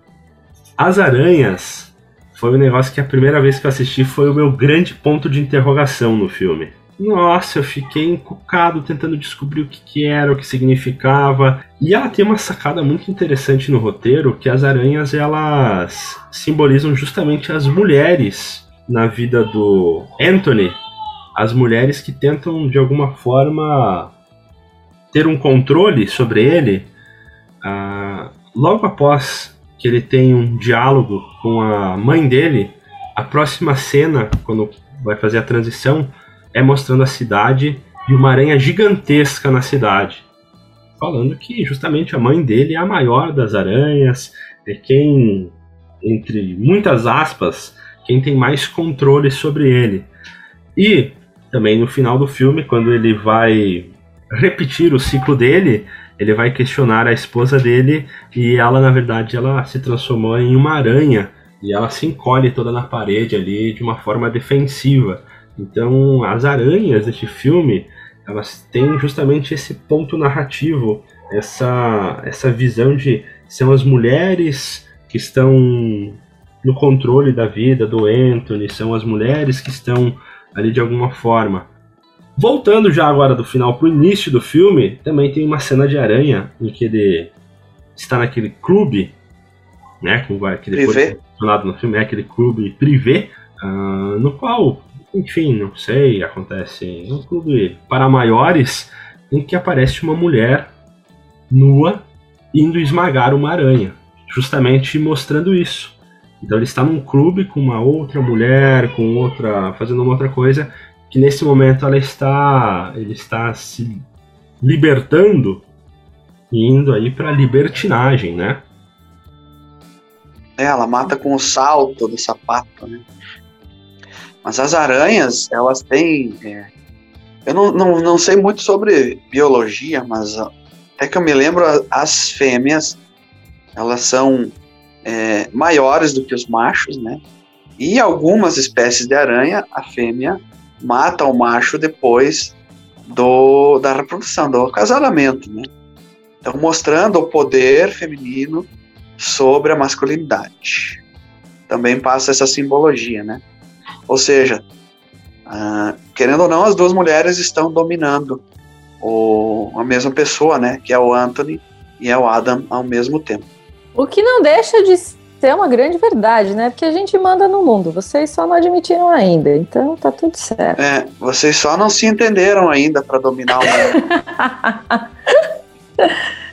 As aranhas foi um negócio que a primeira vez que eu assisti foi o meu grande ponto de interrogação no filme. Nossa, eu fiquei encucado tentando descobrir o que, que, era, o que significava. E ela tem uma sacada muito interessante no roteiro, que as aranhas elas simbolizam justamente as mulheres na vida do Anthony, as mulheres que tentam de alguma forma ter um controle sobre ele. Ah, logo após que ele tem um diálogo com a mãe dele, a próxima cena, quando vai fazer a transição é mostrando a cidade e uma aranha gigantesca na cidade. Falando que justamente a mãe dele é a maior das aranhas, é quem, entre muitas aspas, quem tem mais controle sobre ele. E também no final do filme, quando ele vai repetir o ciclo dele, ele vai questionar a esposa dele e ela, na verdade, ela se transformou em uma aranha e ela se encolhe toda na parede ali de uma forma defensiva. Então, as aranhas deste filme, elas têm justamente esse ponto narrativo, essa, essa visão de são as mulheres que estão no controle da vida do Anthony, são as mulheres que estão ali de alguma forma. Voltando já agora do final para o início do filme, também tem uma cena de aranha em que ele está naquele clube, né, que, vai, que depois é mencionado no filme, é aquele clube privê, uh, no qual enfim, não sei, acontece um clube para maiores em que aparece uma mulher nua indo esmagar uma aranha, justamente mostrando isso. Então ele está num clube com uma outra mulher, com outra, fazendo uma outra coisa, que nesse momento ela está, ele está se libertando indo aí para libertinagem, né? É, ela mata com o salto do sapato, né? Mas as aranhas, elas têm. É, eu não, não, não sei muito sobre biologia, mas é que eu me lembro, as fêmeas, elas são é, maiores do que os machos, né? E algumas espécies de aranha, a fêmea mata o macho depois do, da reprodução, do acasalamento, né? Então, mostrando o poder feminino sobre a masculinidade. Também passa essa simbologia, né? Ou seja, uh, querendo ou não, as duas mulheres estão dominando o, a mesma pessoa, né? Que é o Anthony e é o Adam ao mesmo tempo. O que não deixa de ser uma grande verdade, né? Porque a gente manda no mundo, vocês só não admitiram ainda, então tá tudo certo. É, vocês só não se entenderam ainda para dominar o mundo.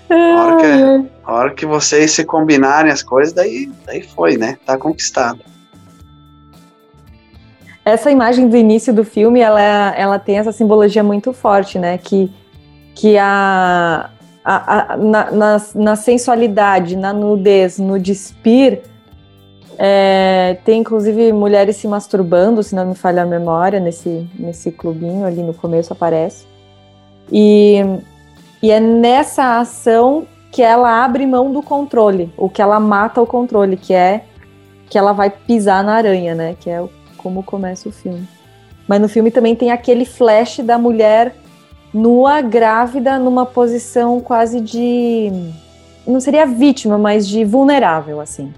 a, hora que, a hora que vocês se combinarem as coisas, daí, daí foi, né? Tá conquistado essa imagem do início do filme, ela, ela tem essa simbologia muito forte, né? Que, que a, a, a na, na, na, sensualidade, na nudez, no despir, é, tem inclusive mulheres se masturbando, se não me falha a memória, nesse, nesse clubinho ali no começo aparece. E, e é nessa ação que ela abre mão do controle, o que ela mata o controle, que é que ela vai pisar na aranha, né? Que é como começa o filme. Mas no filme também tem aquele flash da mulher nua, grávida, numa posição quase de. Não seria vítima, mas de vulnerável, assim.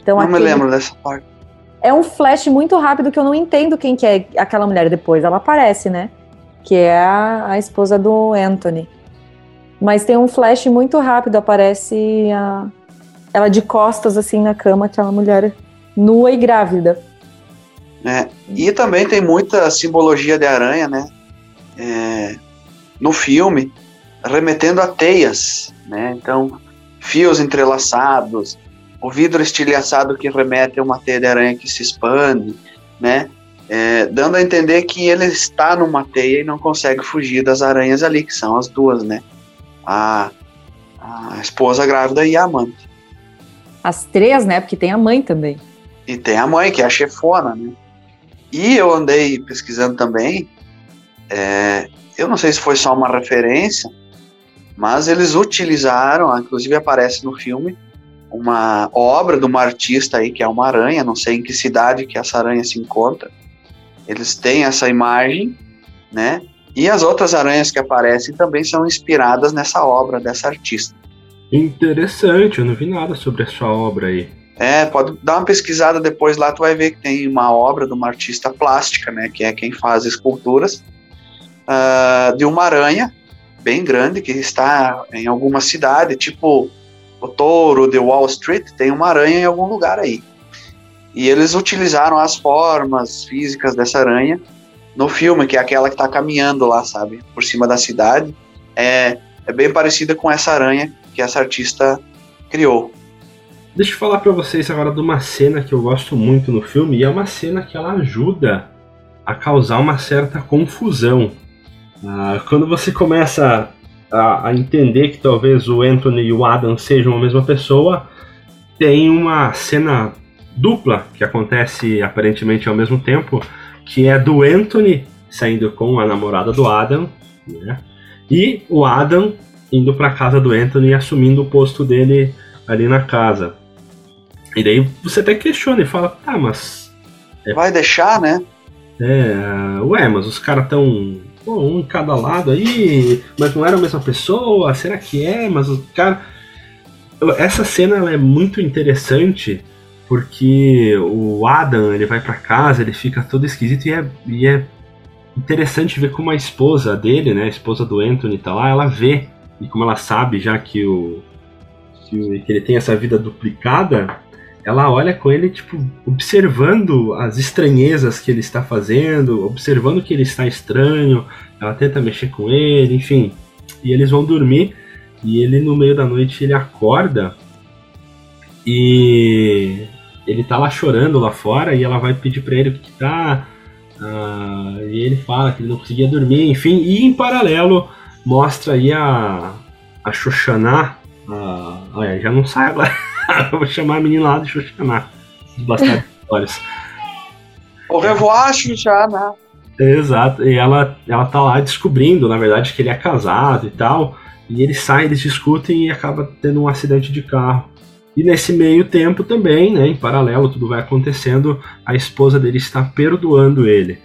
Então, não me lembro dessa parte. É um flash muito rápido que eu não entendo quem que é aquela mulher depois. Ela aparece, né? Que é a, a esposa do Anthony. Mas tem um flash muito rápido, aparece a, ela de costas, assim, na cama, aquela mulher nua e grávida. Né? E também tem muita simbologia de aranha, né? É, no filme, remetendo a teias, né? Então, fios entrelaçados, o vidro estilhaçado que remete a uma teia de aranha que se expande, né? É, dando a entender que ele está numa teia e não consegue fugir das aranhas ali, que são as duas, né? A, a esposa grávida e a amante. As três, né? Porque tem a mãe também. E tem a mãe, que é a chefona, né? E eu andei pesquisando também, é, eu não sei se foi só uma referência, mas eles utilizaram, inclusive aparece no filme, uma obra de uma artista aí, que é uma aranha, não sei em que cidade que essa aranha se encontra. Eles têm essa imagem, né? E as outras aranhas que aparecem também são inspiradas nessa obra dessa artista. Interessante, eu não vi nada sobre essa obra aí. É, pode dar uma pesquisada depois lá, tu vai ver que tem uma obra de uma artista plástica, né, que é quem faz esculturas, uh, de uma aranha bem grande que está em alguma cidade, tipo o touro de Wall Street, tem uma aranha em algum lugar aí. E eles utilizaram as formas físicas dessa aranha no filme, que é aquela que está caminhando lá, sabe, por cima da cidade. É, é bem parecida com essa aranha que essa artista criou. Deixa eu falar para vocês agora de uma cena que eu gosto muito no filme, e é uma cena que ela ajuda a causar uma certa confusão. Ah, quando você começa a, a, entender que talvez o Anthony e o Adam sejam a mesma pessoa, tem uma cena dupla que acontece aparentemente ao mesmo tempo, que é do Anthony saindo com a namorada do Adam, né? E o Adam indo para casa do Anthony e assumindo o posto dele ali na casa. E daí você até questiona e fala, tá, mas. É, Vai deixar, né? É, ué, mas os caras tão um em cada lado aí, mas não era a mesma pessoa, será que é? Mas o cara. Essa cena é muito interessante porque o Adam ele vai para casa, ele fica todo esquisito e é, e é interessante ver como a esposa dele, né, a esposa do Anthony tá lá, ela vê e como ela sabe já que o que, que ele tem essa vida duplicada, ela olha com ele, tipo, observando as estranhezas que ele está fazendo, observando que ele está estranho, ela tenta mexer com ele, enfim. E eles vão dormir, e ele no meio da noite ele acorda e ele tá lá chorando lá fora e ela vai pedir para ele o que tá. Uh, e ele fala que ele não conseguia dormir, enfim, e em paralelo mostra aí a, a Xoxaná. Uh, olha, já não sai agora. eu vou chamar a menina lá de Xoxaná. Dos Bastardos Histórias. O revoar, Xoxaná. Exato, e ela, ela tá lá descobrindo, na verdade, que ele é casado e tal. E eles saem, eles discutem e acaba tendo um acidente de carro. E nesse meio tempo também, né, em paralelo, tudo vai acontecendo, a esposa dele está perdoando ele.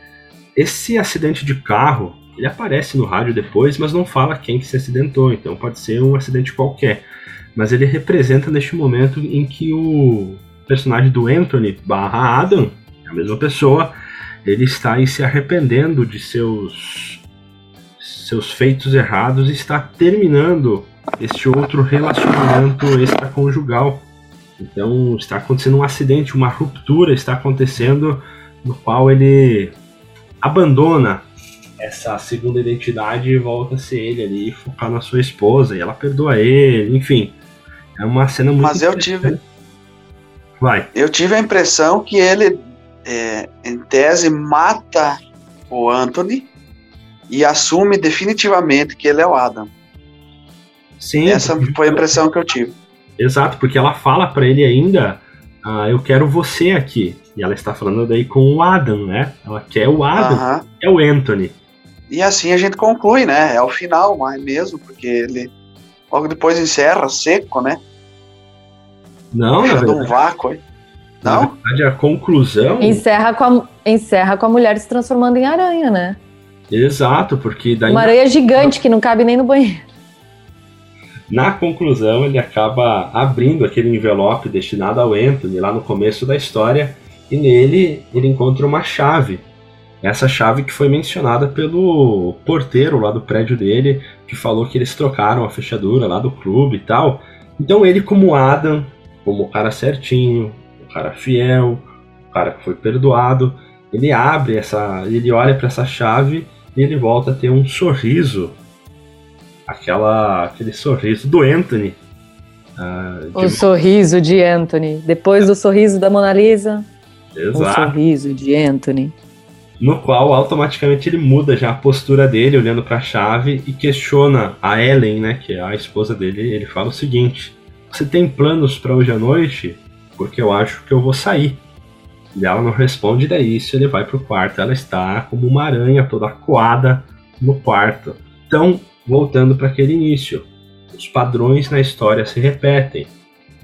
Esse acidente de carro, ele aparece no rádio depois, mas não fala quem que se acidentou, então pode ser um acidente qualquer. Mas ele representa neste momento em que o personagem do Anthony barra Adam, a mesma pessoa, ele está aí se arrependendo de seus seus feitos errados e está terminando este outro relacionamento extraconjugal. Então está acontecendo um acidente, uma ruptura está acontecendo no qual ele abandona essa segunda identidade e volta a ser ele ali, focar na sua esposa e ela perdoa ele, enfim. É uma cena muito Mas eu tive Vai. Eu tive a impressão que ele é, em tese mata o Anthony e assume definitivamente que ele é o Adam. Sim. Essa foi a impressão que eu tive. Exato, porque ela fala para ele ainda, ah, eu quero você aqui. E ela está falando daí com o Adam, né? Ela quer o Adam, uh -huh. é o Anthony. E assim a gente conclui, né? É o final, mas mesmo, porque ele logo depois encerra seco, né? Não, na verdade, um vácuo aí. Não? Na verdade, a conclusão. Encerra com a, encerra com a mulher se transformando em aranha, né? Exato, porque daí. Uma aranha gigante que não cabe nem no banheiro. Na conclusão, ele acaba abrindo aquele envelope destinado ao Anthony lá no começo da história e nele ele encontra uma chave. Essa chave que foi mencionada pelo porteiro lá do prédio dele, que falou que eles trocaram a fechadura lá do clube e tal. Então ele, como Adam, como o cara certinho, o cara fiel, o cara que foi perdoado, ele abre essa, ele olha para essa chave e ele volta a ter um sorriso aquela, aquele sorriso do Anthony. Uh, o sorriso de Anthony. Depois do sorriso da Mona Lisa. Exato. O sorriso de Anthony. No qual automaticamente ele muda já a postura dele, olhando para a chave e questiona a Ellen, né, que é a esposa dele. Ele fala o seguinte: Você tem planos para hoje à noite? Porque eu acho que eu vou sair. E ela não responde, daí isso ele vai pro quarto. Ela está como uma aranha toda coada no quarto. Então voltando para aquele início. Os padrões na história se repetem.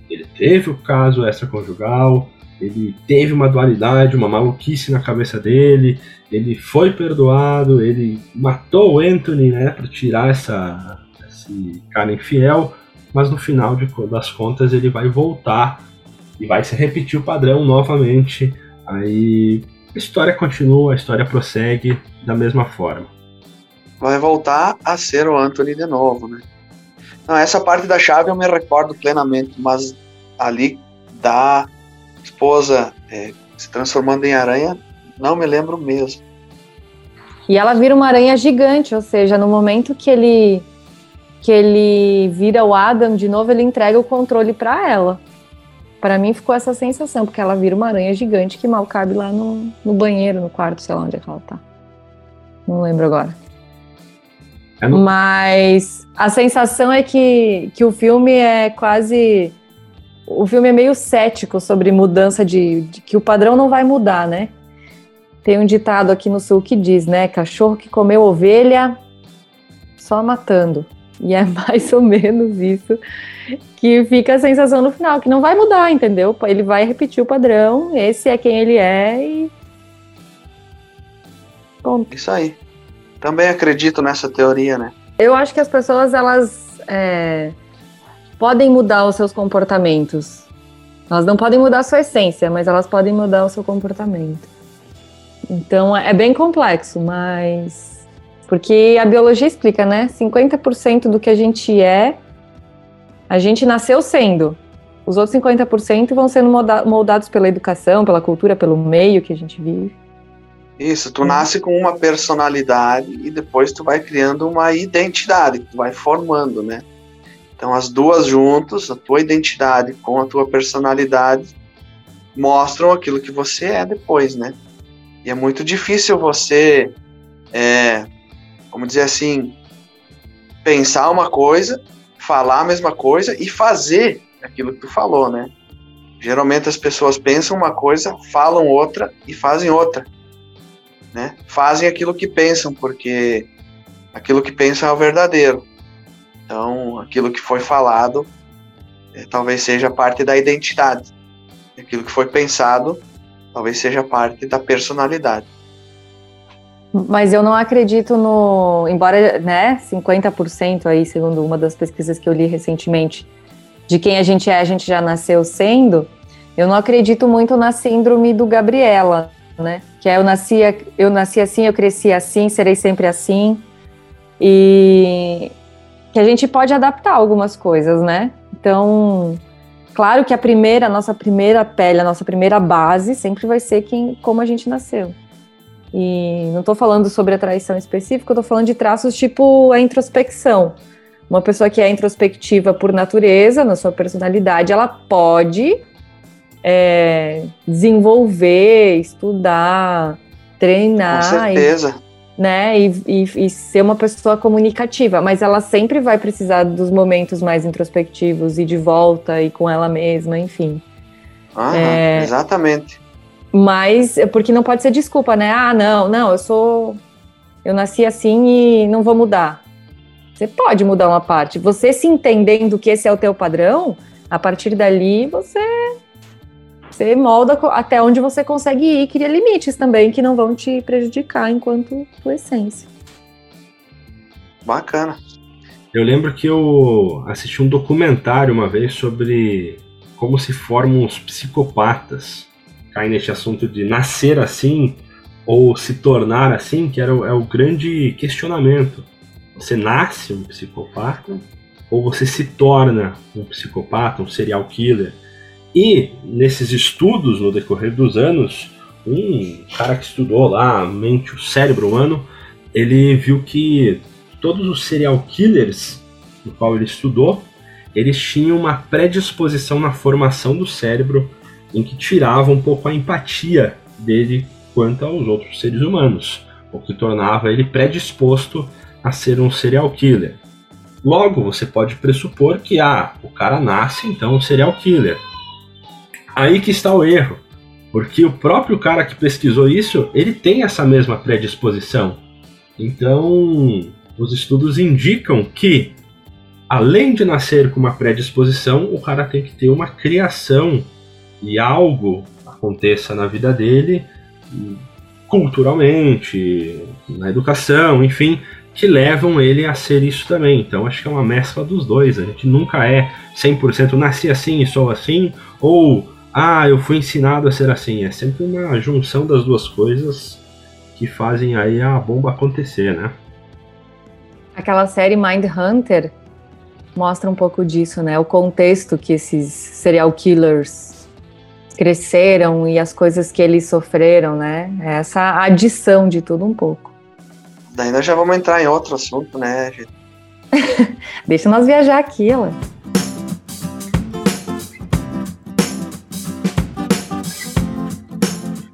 Ele teve o caso extraconjugal, ele teve uma dualidade, uma maluquice na cabeça dele, ele foi perdoado, ele matou o Anthony, né, para tirar essa, esse cara infiel, mas no final de, das contas ele vai voltar e vai se repetir o padrão novamente. Aí a história continua, a história prossegue da mesma forma vai voltar a ser o Anthony de novo, né? Não, essa parte da chave eu me recordo plenamente, mas ali da esposa é, se transformando em aranha, não me lembro mesmo. E ela vira uma aranha gigante, ou seja, no momento que ele que ele vira o Adam de novo, ele entrega o controle para ela, para mim ficou essa sensação, porque ela vira uma aranha gigante que mal cabe lá no, no banheiro, no quarto, sei lá onde é que ela tá. Não lembro agora. É no... Mas a sensação é que, que o filme é quase. O filme é meio cético sobre mudança de, de. que o padrão não vai mudar, né? Tem um ditado aqui no sul que diz, né? Cachorro que comeu ovelha só matando. E é mais ou menos isso que fica a sensação no final, que não vai mudar, entendeu? Ele vai repetir o padrão, esse é quem ele é e. Ponto. Isso aí. Também acredito nessa teoria, né? Eu acho que as pessoas, elas é, podem mudar os seus comportamentos. Elas não podem mudar a sua essência, mas elas podem mudar o seu comportamento. Então é bem complexo, mas porque a biologia explica, né? 50% do que a gente é, a gente nasceu sendo. Os outros 50% vão sendo moldados pela educação, pela cultura, pelo meio que a gente vive. Isso, tu nasce com uma personalidade e depois tu vai criando uma identidade, tu vai formando, né? Então as duas juntos, a tua identidade com a tua personalidade, mostram aquilo que você é depois, né? E é muito difícil você é, vamos dizer assim, pensar uma coisa, falar a mesma coisa e fazer aquilo que tu falou, né? Geralmente as pessoas pensam uma coisa, falam outra e fazem outra, né? Fazem aquilo que pensam, porque aquilo que pensam é o verdadeiro. Então, aquilo que foi falado é, talvez seja parte da identidade. Aquilo que foi pensado talvez seja parte da personalidade. Mas eu não acredito no. Embora, né, 50% aí, segundo uma das pesquisas que eu li recentemente, de quem a gente é, a gente já nasceu sendo, eu não acredito muito na síndrome do Gabriela, né? Que é eu nasci, eu nasci assim, eu cresci assim, serei sempre assim. E que a gente pode adaptar algumas coisas, né? Então, claro que a primeira, a nossa primeira pele, a nossa primeira base sempre vai ser quem, como a gente nasceu. E não estou falando sobre a traição específica, estou falando de traços tipo a introspecção. Uma pessoa que é introspectiva por natureza, na sua personalidade, ela pode é, desenvolver, estudar, treinar. Com certeza. E, né, e, e, e, ser uma pessoa comunicativa, mas ela sempre vai precisar dos momentos mais introspectivos e de volta e com ela mesma, enfim. Aham, é, exatamente. Mas, porque não pode ser desculpa, né? Ah, não, não, eu sou. Eu nasci assim e não vou mudar. Você pode mudar uma parte. Você se entendendo que esse é o teu padrão, a partir dali você. Você molda até onde você consegue ir, cria limites também que não vão te prejudicar enquanto tua essência. Bacana. Eu lembro que eu assisti um documentário uma vez sobre como se formam os psicopatas cai neste assunto de nascer assim ou se tornar assim, que era, é o grande questionamento. Você nasce um psicopata ou você se torna um psicopata, um serial killer? E nesses estudos, no decorrer dos anos, um cara que estudou lá a mente, o cérebro humano, ele viu que todos os serial killers no qual ele estudou, eles tinham uma predisposição na formação do cérebro em que tirava um pouco a empatia dele quanto aos outros seres humanos, o que tornava ele predisposto a ser um serial killer. Logo, você pode pressupor que ah, o cara nasce então um serial killer. Aí que está o erro, porque o próprio cara que pesquisou isso, ele tem essa mesma predisposição. Então, os estudos indicam que além de nascer com uma predisposição, o cara tem que ter uma criação e algo aconteça na vida dele, culturalmente, na educação, enfim, que levam ele a ser isso também. Então acho que é uma mescla dos dois. A gente nunca é 100% nasci assim e sou assim, ou ah, eu fui ensinado a ser assim. É sempre uma junção das duas coisas que fazem aí a bomba acontecer, né? Aquela série Mind Hunter mostra um pouco disso, né? O contexto que esses serial killers cresceram e as coisas que eles sofreram, né? Essa adição de tudo um pouco. Daí nós já vamos entrar em outro assunto, né, gente? Deixa nós viajar aqui, ela.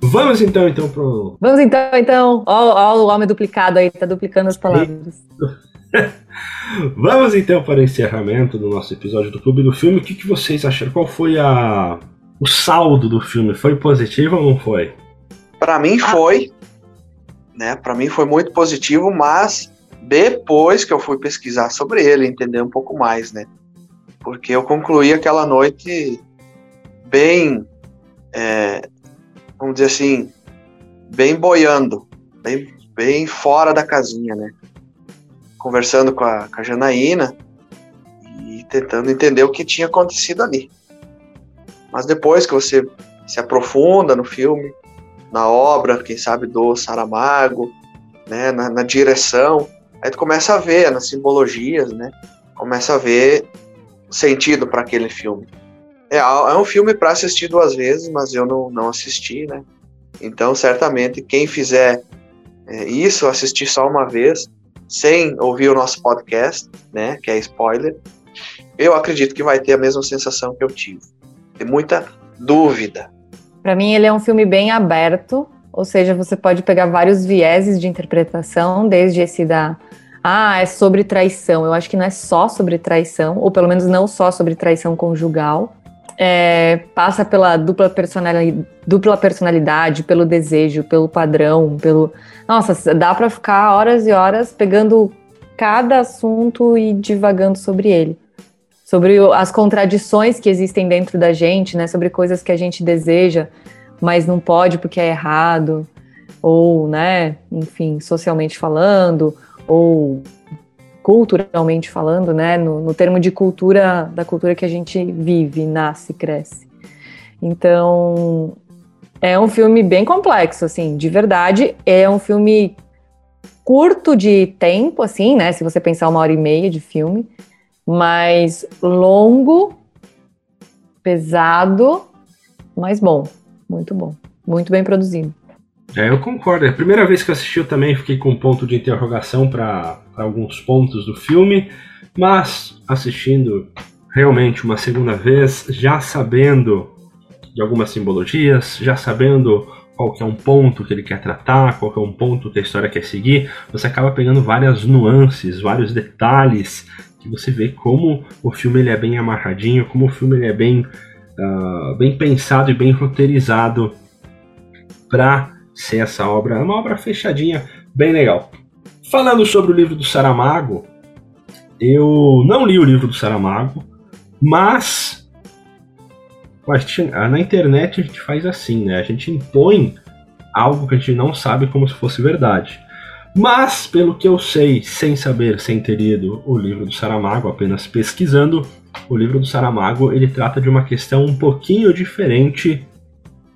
Vamos então, então, pro. Vamos então, então. Ó, ó o homem duplicado aí, tá duplicando as palavras. Vamos então para o encerramento do nosso episódio do Clube do Filme. O que, que vocês acharam? Qual foi a o saldo do filme? Foi positivo ou não foi? Para mim foi, né? Para mim foi muito positivo, mas depois que eu fui pesquisar sobre ele, entender um pouco mais, né? Porque eu concluí aquela noite bem, é, vamos dizer assim, bem boiando, bem, bem fora da casinha, né? Conversando com a, com a Janaína e tentando entender o que tinha acontecido ali. Mas depois que você se aprofunda no filme, na obra, quem sabe do Saramago, né, na, na direção, aí tu começa a ver nas simbologias, né, começa a ver sentido para aquele filme. É, é um filme para assistir duas vezes, mas eu não, não assisti, né? Então, certamente, quem fizer é, isso, assistir só uma vez, sem ouvir o nosso podcast, né, que é spoiler, eu acredito que vai ter a mesma sensação que eu tive. Tem muita dúvida, para mim, ele é um filme bem aberto, ou seja, você pode pegar vários vieses de interpretação, desde esse da. Ah, é sobre traição. Eu acho que não é só sobre traição, ou pelo menos não só sobre traição conjugal. É, passa pela dupla personalidade, dupla personalidade, pelo desejo, pelo padrão, pelo. Nossa, dá para ficar horas e horas pegando cada assunto e divagando sobre ele sobre as contradições que existem dentro da gente, né? Sobre coisas que a gente deseja, mas não pode porque é errado, ou, né? Enfim, socialmente falando, ou culturalmente falando, né? No, no termo de cultura, da cultura que a gente vive, nasce, cresce. Então, é um filme bem complexo, assim, de verdade. É um filme curto de tempo, assim, né? Se você pensar uma hora e meia de filme mais longo, pesado, mas bom, muito bom, muito bem produzido. É, eu concordo. É a primeira vez que eu assisti eu também fiquei com um ponto de interrogação para alguns pontos do filme, mas assistindo realmente uma segunda vez, já sabendo de algumas simbologias, já sabendo qual que é um ponto que ele quer tratar, qual que é um ponto que a história quer seguir, você acaba pegando várias nuances, vários detalhes que você vê como o filme ele é bem amarradinho, como o filme ele é bem, uh, bem pensado e bem roteirizado para ser essa obra, uma obra fechadinha, bem legal. Falando sobre o livro do Saramago, eu não li o livro do Saramago, mas na internet a gente faz assim, né? A gente impõe algo que a gente não sabe como se fosse verdade. Mas, pelo que eu sei, sem saber, sem ter lido o livro do Saramago, apenas pesquisando, o livro do Saramago ele trata de uma questão um pouquinho diferente,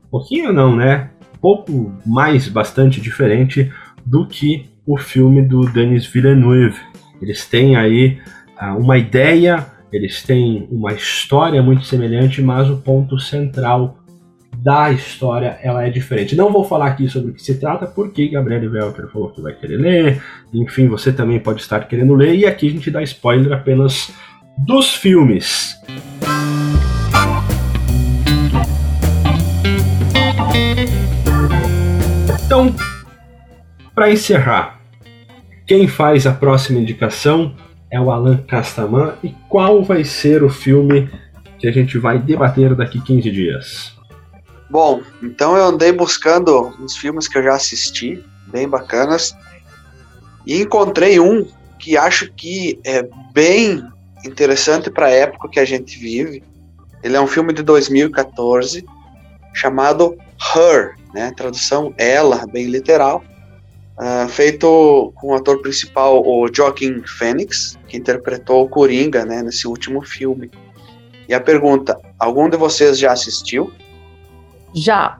pouquinho não, né? Pouco mais, bastante diferente do que o filme do Denis Villeneuve. Eles têm aí uh, uma ideia, eles têm uma história muito semelhante, mas o ponto central da história ela é diferente. Não vou falar aqui sobre o que se trata, porque Gabriel Welker falou que vai querer ler, enfim, você também pode estar querendo ler, e aqui a gente dá spoiler apenas dos filmes. Então, para encerrar, quem faz a próxima indicação é o Alan Castaman e qual vai ser o filme que a gente vai debater daqui 15 dias? Bom, então eu andei buscando uns filmes que eu já assisti, bem bacanas, e encontrei um que acho que é bem interessante para a época que a gente vive. Ele é um filme de 2014 chamado Her, né? Tradução ela, bem literal. Uh, feito com o ator principal, o Joaquin Phoenix, que interpretou o Coringa, né, nesse último filme. E a pergunta: algum de vocês já assistiu? Já.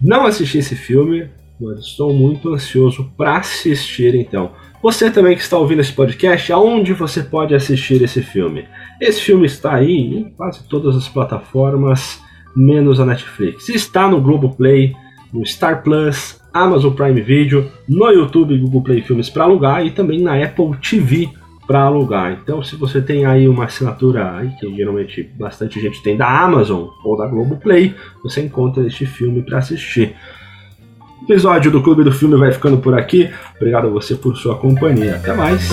Não assisti esse filme, mas estou muito ansioso para assistir então. Você também que está ouvindo esse podcast, aonde você pode assistir esse filme? Esse filme está aí em quase todas as plataformas, menos a Netflix. Está no Globoplay, no Star Plus, Amazon Prime Video, no YouTube Google Play Filmes para alugar e também na Apple TV para alugar. Então, se você tem aí uma assinatura aí, que geralmente bastante gente tem da Amazon ou da Globoplay, você encontra este filme para assistir. O episódio do Clube do Filme vai ficando por aqui. Obrigado a você por sua companhia. Até mais.